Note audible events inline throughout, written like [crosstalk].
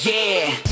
Yeah,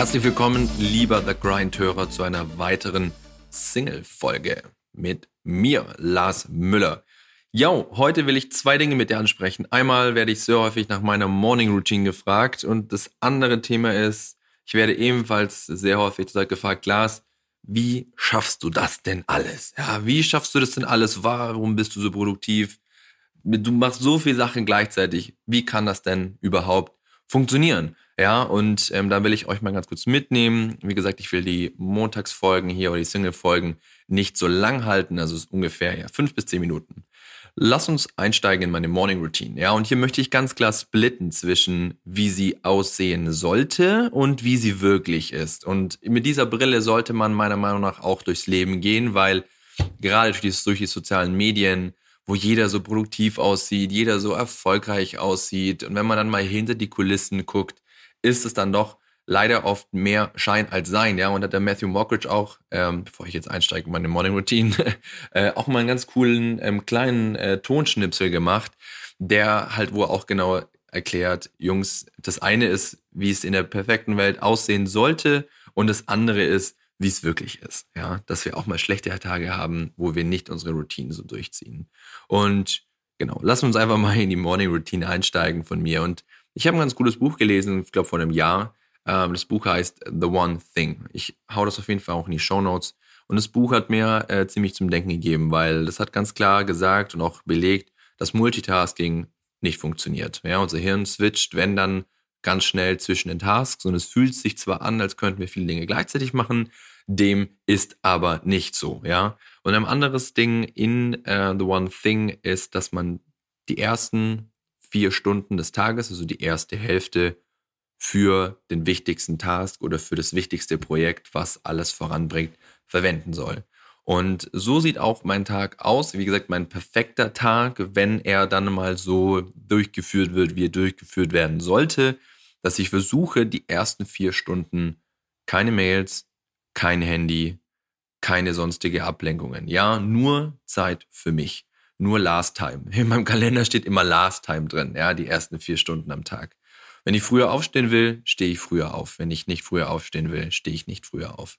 Herzlich willkommen, lieber The Grind-Hörer, zu einer weiteren Single-Folge mit mir, Lars Müller. Jo, heute will ich zwei Dinge mit dir ansprechen. Einmal werde ich sehr häufig nach meiner Morning Routine gefragt und das andere Thema ist, ich werde ebenfalls sehr häufig gefragt, Lars, wie schaffst du das denn alles? Ja, wie schaffst du das denn alles? Warum bist du so produktiv? Du machst so viele Sachen gleichzeitig. Wie kann das denn überhaupt funktionieren? Ja, und ähm, da will ich euch mal ganz kurz mitnehmen. Wie gesagt, ich will die Montagsfolgen hier oder die Single-Folgen nicht so lang halten, also ungefähr ja, fünf bis zehn Minuten. Lass uns einsteigen in meine Morning Routine. Ja, und hier möchte ich ganz klar splitten zwischen, wie sie aussehen sollte und wie sie wirklich ist. Und mit dieser Brille sollte man meiner Meinung nach auch durchs Leben gehen, weil gerade durch die, durch die sozialen Medien, wo jeder so produktiv aussieht, jeder so erfolgreich aussieht. Und wenn man dann mal hinter die Kulissen guckt, ist es dann doch leider oft mehr Schein als Sein, ja. Und hat der Matthew Mockridge auch, ähm, bevor ich jetzt einsteige in meine Morning Routine, [laughs] äh, auch mal einen ganz coolen ähm, kleinen äh, Tonschnipsel gemacht, der halt, wo er auch genau erklärt, Jungs, das eine ist, wie es in der perfekten Welt aussehen sollte und das andere ist, wie es wirklich ist, ja, dass wir auch mal schlechte Tage haben, wo wir nicht unsere Routine so durchziehen. Und genau, lassen wir uns einfach mal in die Morning Routine einsteigen von mir und ich habe ein ganz cooles Buch gelesen, ich glaube vor einem Jahr. Ähm, das Buch heißt The One Thing. Ich hau das auf jeden Fall auch in die Show Notes. Und das Buch hat mir äh, ziemlich zum Denken gegeben, weil das hat ganz klar gesagt und auch belegt, dass Multitasking nicht funktioniert. Ja, unser Hirn switcht, wenn dann ganz schnell zwischen den Tasks und es fühlt sich zwar an, als könnten wir viele Dinge gleichzeitig machen, dem ist aber nicht so, ja. Und ein anderes Ding in uh, The One Thing ist, dass man die ersten vier Stunden des Tages, also die erste Hälfte, für den wichtigsten Task oder für das wichtigste Projekt, was alles voranbringt, verwenden soll. Und so sieht auch mein Tag aus. Wie gesagt, mein perfekter Tag, wenn er dann mal so durchgeführt wird, wie er durchgeführt werden sollte, dass ich versuche, die ersten vier Stunden keine Mails, kein Handy, keine sonstige Ablenkungen. Ja, nur Zeit für mich nur Last Time. In meinem Kalender steht immer Last Time drin, ja, die ersten vier Stunden am Tag. Wenn ich früher aufstehen will, stehe ich früher auf. Wenn ich nicht früher aufstehen will, stehe ich nicht früher auf.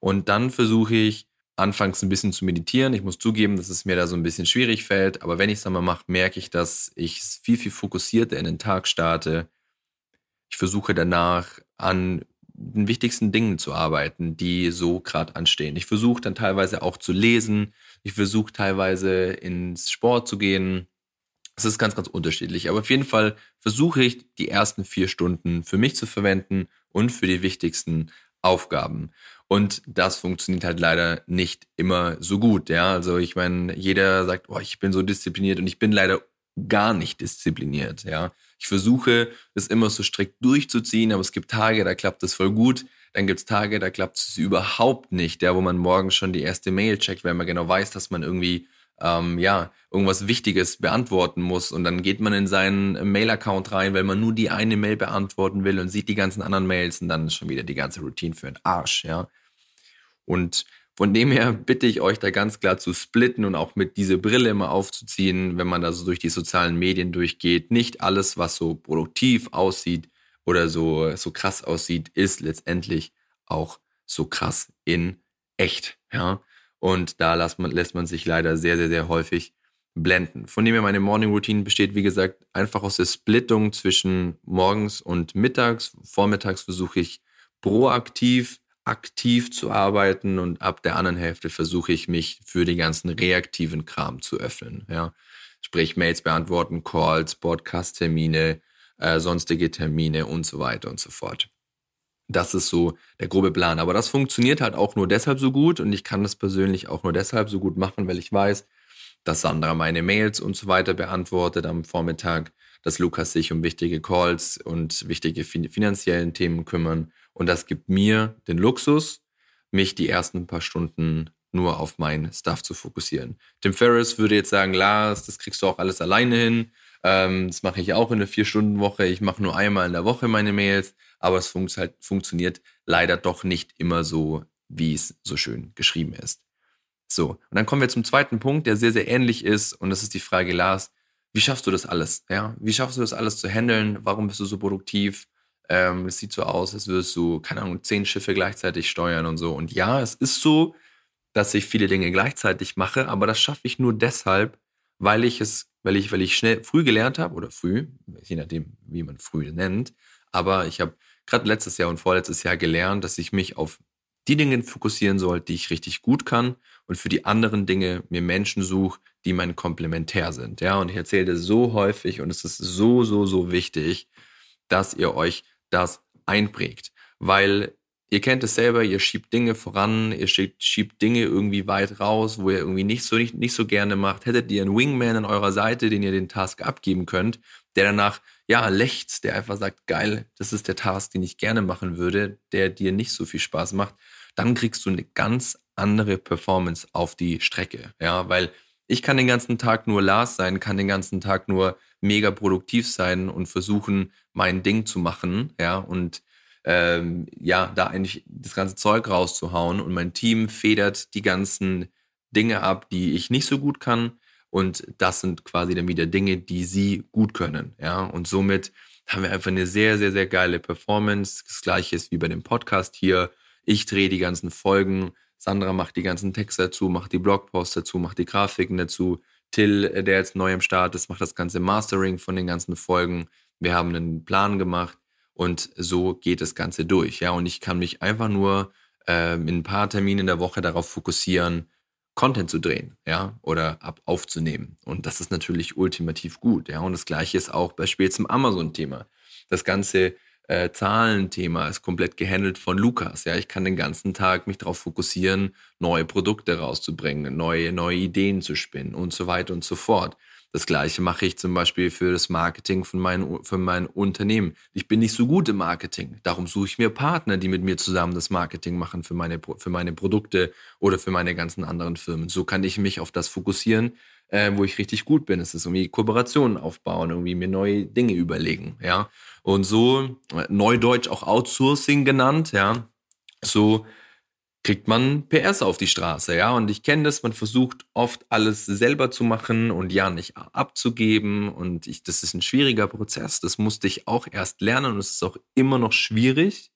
Und dann versuche ich anfangs ein bisschen zu meditieren. Ich muss zugeben, dass es mir da so ein bisschen schwierig fällt, aber wenn ich es einmal mache, merke ich, dass ich viel, viel fokussierter in den Tag starte. Ich versuche danach an den wichtigsten Dingen zu arbeiten, die so gerade anstehen. Ich versuche dann teilweise auch zu lesen. Ich versuche teilweise ins Sport zu gehen. Es ist ganz, ganz unterschiedlich. Aber auf jeden Fall versuche ich, die ersten vier Stunden für mich zu verwenden und für die wichtigsten Aufgaben. Und das funktioniert halt leider nicht immer so gut. Ja, also ich meine, jeder sagt, oh, ich bin so diszipliniert und ich bin leider gar nicht diszipliniert. Ja, ich versuche, es immer so strikt durchzuziehen, aber es gibt Tage, da klappt es voll gut. Dann gibt es Tage, da klappt es überhaupt nicht, ja, wo man morgens schon die erste Mail checkt, weil man genau weiß, dass man irgendwie ähm, ja, irgendwas Wichtiges beantworten muss. Und dann geht man in seinen Mail-Account rein, weil man nur die eine Mail beantworten will und sieht die ganzen anderen Mails und dann ist schon wieder die ganze Routine für den Arsch, ja. Und von dem her bitte ich euch da ganz klar zu splitten und auch mit diese Brille immer aufzuziehen, wenn man da so durch die sozialen Medien durchgeht. Nicht alles, was so produktiv aussieht oder so, so krass aussieht, ist letztendlich auch so krass in echt, ja. Und da lässt man, lässt man sich leider sehr, sehr, sehr häufig blenden. Von dem her meine Morning Routine besteht, wie gesagt, einfach aus der Splittung zwischen morgens und mittags. Vormittags versuche ich proaktiv aktiv zu arbeiten und ab der anderen Hälfte versuche ich mich für die ganzen reaktiven Kram zu öffnen. Ja. Sprich Mails beantworten, Calls, Podcast-Termine, äh, sonstige Termine und so weiter und so fort. Das ist so der grobe Plan. Aber das funktioniert halt auch nur deshalb so gut und ich kann das persönlich auch nur deshalb so gut machen, weil ich weiß, dass Sandra meine Mails und so weiter beantwortet am Vormittag, dass Lukas sich um wichtige Calls und wichtige fin finanziellen Themen kümmern. Und das gibt mir den Luxus, mich die ersten paar Stunden nur auf mein Stuff zu fokussieren. Tim Ferriss würde jetzt sagen, Lars, das kriegst du auch alles alleine hin. Ähm, das mache ich auch in einer Vier-Stunden-Woche. Ich mache nur einmal in der Woche meine Mails, aber es funkt halt, funktioniert leider doch nicht immer so, wie es so schön geschrieben ist. So, und dann kommen wir zum zweiten Punkt, der sehr, sehr ähnlich ist. Und das ist die Frage, Lars, wie schaffst du das alles? Ja, wie schaffst du das alles zu handeln? Warum bist du so produktiv? Ähm, es sieht so aus, als würdest du, keine Ahnung, zehn Schiffe gleichzeitig steuern und so. Und ja, es ist so, dass ich viele Dinge gleichzeitig mache, aber das schaffe ich nur deshalb, weil ich es, weil ich, weil ich schnell früh gelernt habe oder früh, je nachdem, wie man früh nennt. Aber ich habe gerade letztes Jahr und vorletztes Jahr gelernt, dass ich mich auf die Dinge fokussieren soll, die ich richtig gut kann und für die anderen Dinge mir Menschen suche, die mein Komplementär sind. Ja, und ich erzähle das so häufig und es ist so, so, so wichtig, dass ihr euch das einprägt. Weil ihr kennt es selber, ihr schiebt Dinge voran, ihr schiebt, schiebt Dinge irgendwie weit raus, wo ihr irgendwie nicht so, nicht, nicht so gerne macht. Hättet ihr einen Wingman an eurer Seite, den ihr den Task abgeben könnt, der danach, ja, lächzt, der einfach sagt, geil, das ist der Task, den ich gerne machen würde, der dir nicht so viel Spaß macht, dann kriegst du eine ganz andere Performance auf die Strecke. Ja, weil ich kann den ganzen Tag nur Lars sein, kann den ganzen Tag nur mega produktiv sein und versuchen, mein Ding zu machen. Ja, und ähm, ja, da eigentlich das ganze Zeug rauszuhauen. Und mein Team federt die ganzen Dinge ab, die ich nicht so gut kann. Und das sind quasi dann wieder Dinge, die sie gut können. Ja, und somit haben wir einfach eine sehr, sehr, sehr geile Performance. Das gleiche ist wie bei dem Podcast hier. Ich drehe die ganzen Folgen. Sandra macht die ganzen Texte dazu, macht die Blogposts dazu, macht die Grafiken dazu. Till, äh, der jetzt neu am Start ist, macht das ganze Mastering von den ganzen Folgen. Wir haben einen Plan gemacht und so geht das Ganze durch. Ja, und ich kann mich einfach nur äh, in ein paar Terminen in der Woche darauf fokussieren, Content zu drehen, ja, oder ab aufzunehmen. Und das ist natürlich ultimativ gut, ja. Und das gleiche ist auch bei Spiel zum Amazon-Thema. Das ganze äh, Zahlenthema ist komplett gehandelt von Lukas. Ja, ich kann den ganzen Tag mich darauf fokussieren, neue Produkte rauszubringen, neue, neue Ideen zu spinnen und so weiter und so fort. Das gleiche mache ich zum Beispiel für das Marketing von mein, für mein Unternehmen. Ich bin nicht so gut im Marketing. Darum suche ich mir Partner, die mit mir zusammen das Marketing machen für meine, für meine Produkte oder für meine ganzen anderen Firmen. So kann ich mich auf das fokussieren, äh, wo ich richtig gut bin. Es ist irgendwie Kooperationen aufbauen, irgendwie mir neue Dinge überlegen, ja. Und so, äh, Neudeutsch auch Outsourcing genannt, ja. So kriegt man PS auf die Straße, ja. Und ich kenne das, man versucht oft alles selber zu machen und ja nicht abzugeben. Und ich, das ist ein schwieriger Prozess. Das musste ich auch erst lernen und es ist auch immer noch schwierig.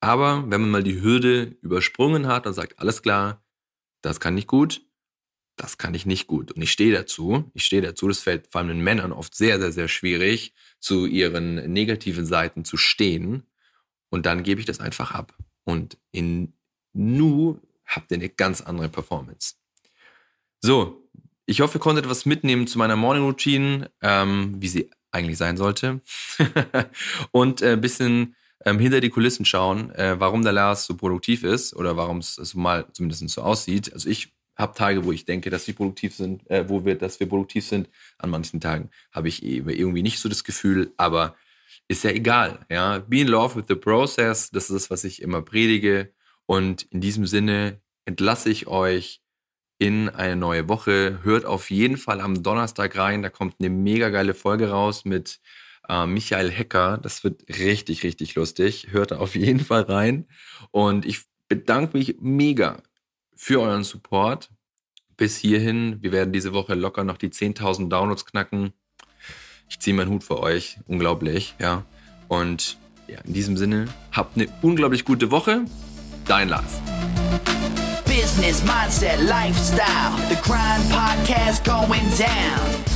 Aber wenn man mal die Hürde übersprungen hat und sagt, alles klar, das kann ich gut, das kann ich nicht gut. Und ich stehe dazu. Ich stehe dazu. Das fällt vor allem den Männern oft sehr, sehr, sehr schwierig, zu ihren negativen Seiten zu stehen. Und dann gebe ich das einfach ab. Und in Nu habt ihr eine ganz andere Performance. So, ich hoffe, ihr konntet was mitnehmen zu meiner Morning Routine, ähm, wie sie eigentlich sein sollte. [laughs] und ein äh, bisschen ähm, hinter die Kulissen schauen, äh, warum der Lars so produktiv ist oder warum es mal zumindest so aussieht. Also ich habe Tage, wo ich denke, dass wir produktiv sind, äh, wo wir, dass wir produktiv sind. An manchen Tagen habe ich irgendwie nicht so das Gefühl, aber ist ja egal. Ja, be in love with the process. Das ist das, was ich immer predige. Und in diesem Sinne entlasse ich euch in eine neue Woche. Hört auf jeden Fall am Donnerstag rein. Da kommt eine mega geile Folge raus mit äh, Michael Hecker. Das wird richtig, richtig lustig. Hört auf jeden Fall rein. Und ich bedanke mich mega für euren Support bis hierhin. Wir werden diese Woche locker noch die 10.000 Downloads knacken. Ich ziehe meinen Hut für euch. Unglaublich, ja. Und ja, in diesem Sinne, habt eine unglaublich gute Woche. Dein Lars. Business, Mindset, Lifestyle. The Grind Podcast going down.